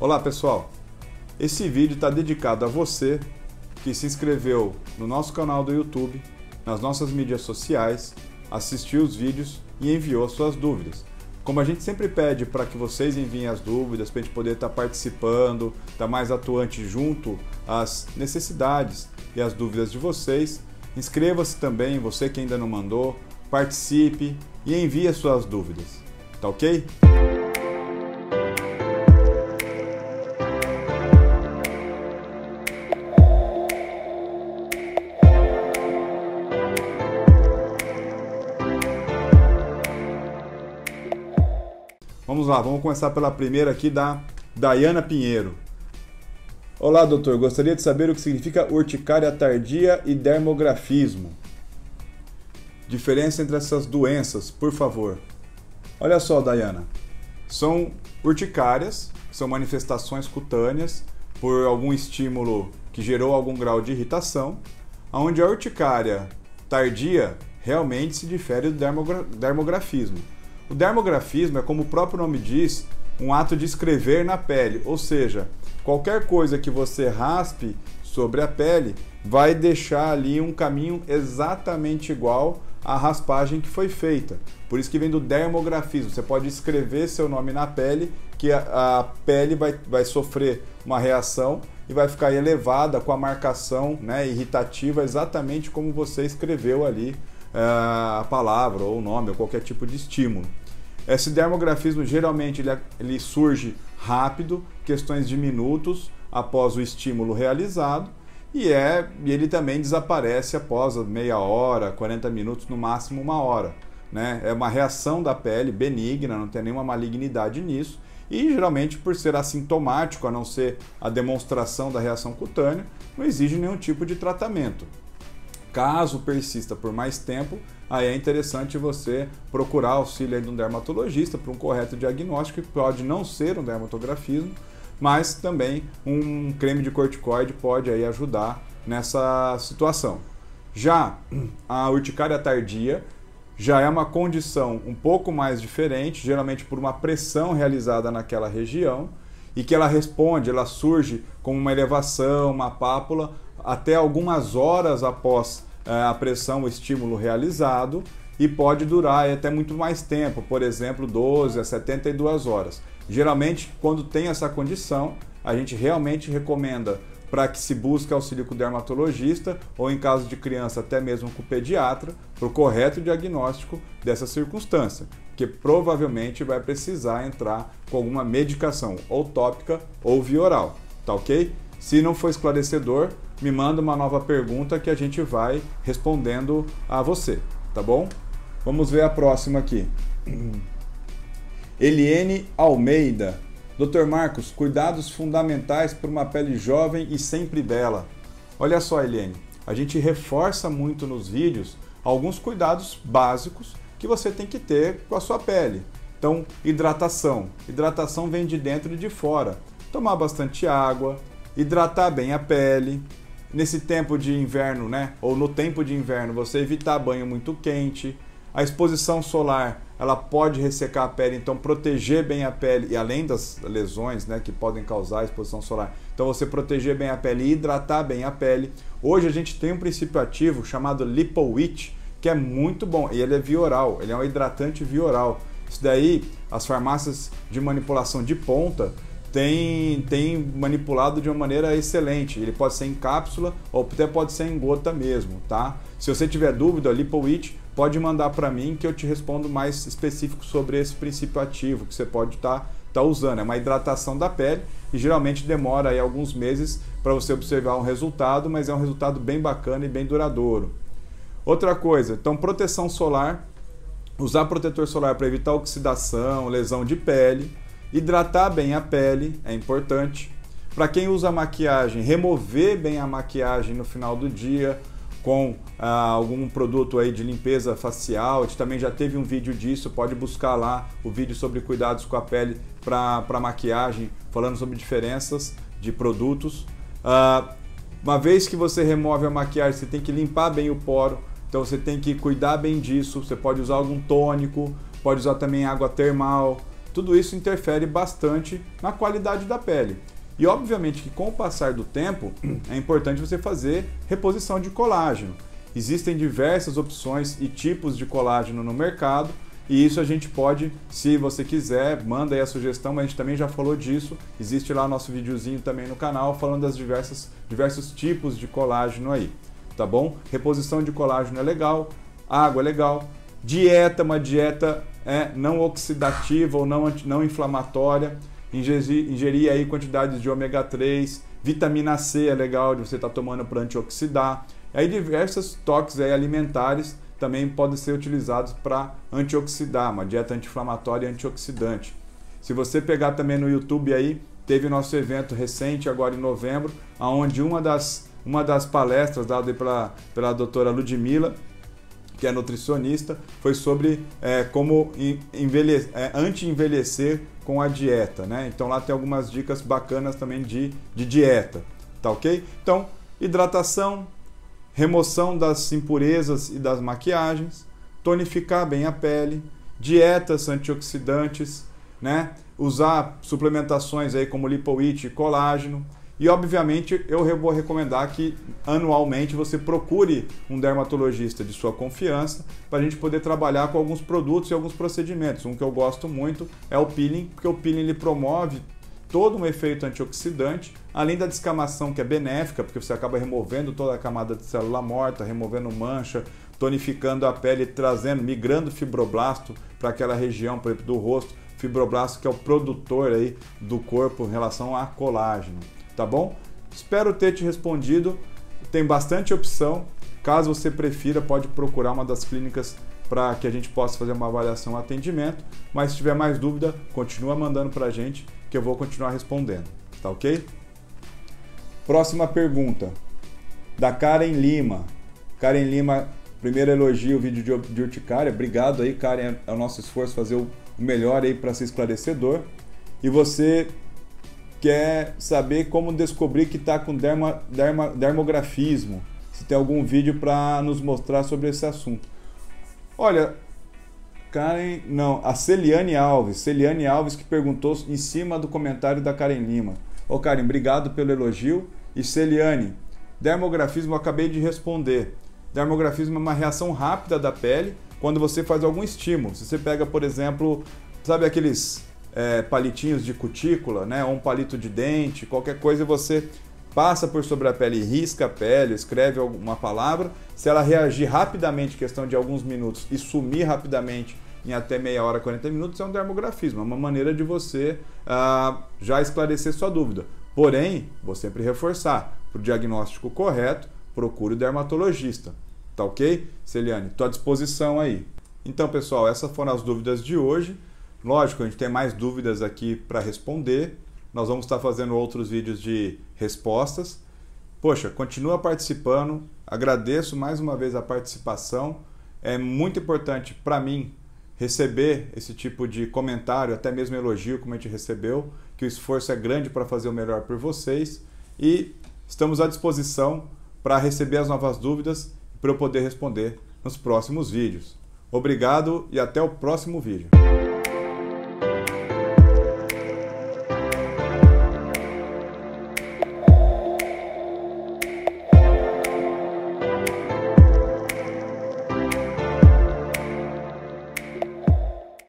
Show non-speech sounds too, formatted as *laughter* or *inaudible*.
Olá pessoal, esse vídeo está dedicado a você que se inscreveu no nosso canal do YouTube, nas nossas mídias sociais, assistiu os vídeos e enviou suas dúvidas. Como a gente sempre pede para que vocês enviem as dúvidas, para a gente poder estar tá participando, estar tá mais atuante junto às necessidades e às dúvidas de vocês, inscreva-se também, você que ainda não mandou, participe e envie as suas dúvidas. Tá ok? Vamos lá, vamos começar pela primeira aqui da Dayana Pinheiro. Olá, doutor. Gostaria de saber o que significa urticária tardia e dermografismo. Diferença entre essas doenças, por favor. Olha só, Dayana. São urticárias, são manifestações cutâneas por algum estímulo que gerou algum grau de irritação, onde a urticária tardia realmente se difere do dermografismo. O dermografismo é, como o próprio nome diz, um ato de escrever na pele, ou seja, qualquer coisa que você raspe sobre a pele vai deixar ali um caminho exatamente igual à raspagem que foi feita. Por isso que vem do dermografismo. Você pode escrever seu nome na pele, que a, a pele vai, vai sofrer uma reação e vai ficar elevada com a marcação né, irritativa, exatamente como você escreveu ali a palavra ou o nome ou qualquer tipo de estímulo. Esse dermografismo geralmente ele, ele surge rápido, questões de minutos após o estímulo realizado, e, é, e ele também desaparece após meia hora, 40 minutos, no máximo uma hora. Né? É uma reação da pele benigna, não tem nenhuma malignidade nisso, e geralmente por ser assintomático, a não ser a demonstração da reação cutânea, não exige nenhum tipo de tratamento. Caso persista por mais tempo, aí é interessante você procurar auxílio de um dermatologista para um correto diagnóstico, que pode não ser um dermatografismo, mas também um creme de corticoide pode aí ajudar nessa situação. Já *clears throat* a urticária tardia já é uma condição um pouco mais diferente, geralmente por uma pressão realizada naquela região, e que ela responde, ela surge como uma elevação, uma pápula, até algumas horas após é, a pressão, o estímulo realizado e pode durar até muito mais tempo, por exemplo, 12 a 72 horas. Geralmente, quando tem essa condição, a gente realmente recomenda para que se busque auxílio com o dermatologista ou, em caso de criança, até mesmo com o pediatra, para o correto diagnóstico dessa circunstância, que provavelmente vai precisar entrar com alguma medicação ou tópica ou via oral, tá ok? Se não for esclarecedor, me manda uma nova pergunta que a gente vai respondendo a você, tá bom? Vamos ver a próxima aqui. Eliene Almeida. Dr. Marcos, cuidados fundamentais para uma pele jovem e sempre bela. Olha só, Eliene, a gente reforça muito nos vídeos alguns cuidados básicos que você tem que ter com a sua pele. Então, hidratação. Hidratação vem de dentro e de fora. Tomar bastante água, hidratar bem a pele. Nesse tempo de inverno, né, ou no tempo de inverno, você evitar banho muito quente. A exposição solar, ela pode ressecar a pele, então proteger bem a pele e além das lesões, né, que podem causar a exposição solar. Então você proteger bem a pele e hidratar bem a pele. Hoje a gente tem um princípio ativo chamado Lipowit, que é muito bom, e ele é via oral, ele é um hidratante via oral. Isso daí, as farmácias de manipulação de ponta tem, tem manipulado de uma maneira excelente. Ele pode ser em cápsula ou até pode ser em gota mesmo, tá? Se você tiver dúvida, Lipowit, pode mandar para mim que eu te respondo mais específico sobre esse princípio ativo que você pode estar tá, tá usando. É uma hidratação da pele e geralmente demora aí alguns meses para você observar um resultado, mas é um resultado bem bacana e bem duradouro. Outra coisa, então proteção solar, usar protetor solar para evitar oxidação, lesão de pele Hidratar bem a pele é importante. Para quem usa maquiagem, remover bem a maquiagem no final do dia com ah, algum produto aí de limpeza facial. A gente também já teve um vídeo disso, pode buscar lá o vídeo sobre cuidados com a pele para maquiagem, falando sobre diferenças de produtos. Ah, uma vez que você remove a maquiagem, você tem que limpar bem o poro, então você tem que cuidar bem disso. Você pode usar algum tônico, pode usar também água termal, tudo isso interfere bastante na qualidade da pele. E obviamente que com o passar do tempo é importante você fazer reposição de colágeno. Existem diversas opções e tipos de colágeno no mercado e isso a gente pode, se você quiser, manda aí a sugestão, mas a gente também já falou disso. Existe lá nosso videozinho também no canal falando das diversas, diversos tipos de colágeno aí, tá bom? Reposição de colágeno é legal, água é legal, dieta, uma dieta é, não oxidativa ou não, não inflamatória, ingerir, ingerir aí quantidades de ômega 3, vitamina C é legal de você estar tá tomando para antioxidar, aí diversos toques aí alimentares também podem ser utilizados para antioxidar, uma dieta anti-inflamatória e antioxidante. Se você pegar também no YouTube aí, teve nosso evento recente agora em novembro, onde uma das, uma das palestras dada pela, pela doutora Ludmilla, que é nutricionista, foi sobre é, como envelhecer, é, anti-envelhecer com a dieta, né? Então lá tem algumas dicas bacanas também de, de dieta, tá ok? Então, hidratação, remoção das impurezas e das maquiagens, tonificar bem a pele, dietas antioxidantes, né? usar suplementações aí como lipoite e colágeno. E obviamente eu vou recomendar que anualmente você procure um dermatologista de sua confiança para a gente poder trabalhar com alguns produtos e alguns procedimentos. Um que eu gosto muito é o peeling, porque o peeling ele promove todo um efeito antioxidante, além da descamação que é benéfica, porque você acaba removendo toda a camada de célula morta, removendo mancha, tonificando a pele, trazendo, migrando fibroblasto para aquela região, por exemplo, do rosto, fibroblasto que é o produtor aí do corpo em relação a colágeno, tá bom? Espero ter te respondido. Tem bastante opção. Caso você prefira, pode procurar uma das clínicas para que a gente possa fazer uma avaliação atendimento. Mas se tiver mais dúvida, continua mandando para a gente que eu vou continuar respondendo, tá ok? Próxima pergunta, da Karen Lima. Karen Lima, primeiro elogio o vídeo de urticária. Obrigado aí, Karen, é o nosso esforço fazer o melhor aí para ser esclarecedor. E você quer saber como descobrir que está com derma, derma, dermografismo. Se tem algum vídeo para nos mostrar sobre esse assunto. Olha, Karen, não, a Celiane Alves, Celiane Alves que perguntou em cima do comentário da Karen Lima. Ô Karen, obrigado pelo elogio. E Celiane, dermografismo, acabei de responder. Dermografismo é uma reação rápida da pele quando você faz algum estímulo. Se você pega, por exemplo, sabe aqueles é, palitinhos de cutícula, né? Ou um palito de dente, qualquer coisa, você passa por sobre a pele, risca a pele, escreve alguma palavra, se ela reagir rapidamente, questão de alguns minutos, e sumir rapidamente em até meia hora, 40 minutos, é um dermografismo, é uma maneira de você ah, já esclarecer sua dúvida. Porém, vou sempre reforçar, para o diagnóstico correto, procure o dermatologista. Tá ok? Celiane, estou à disposição aí. Então, pessoal, essas foram as dúvidas de hoje. Lógico, a gente tem mais dúvidas aqui para responder. Nós vamos estar fazendo outros vídeos de respostas. Poxa, continua participando. Agradeço mais uma vez a participação. É muito importante para mim receber esse tipo de comentário, até mesmo elogio, como a gente recebeu, que o esforço é grande para fazer o melhor por vocês e estamos à disposição para receber as novas dúvidas para eu poder responder nos próximos vídeos. Obrigado e até o próximo vídeo.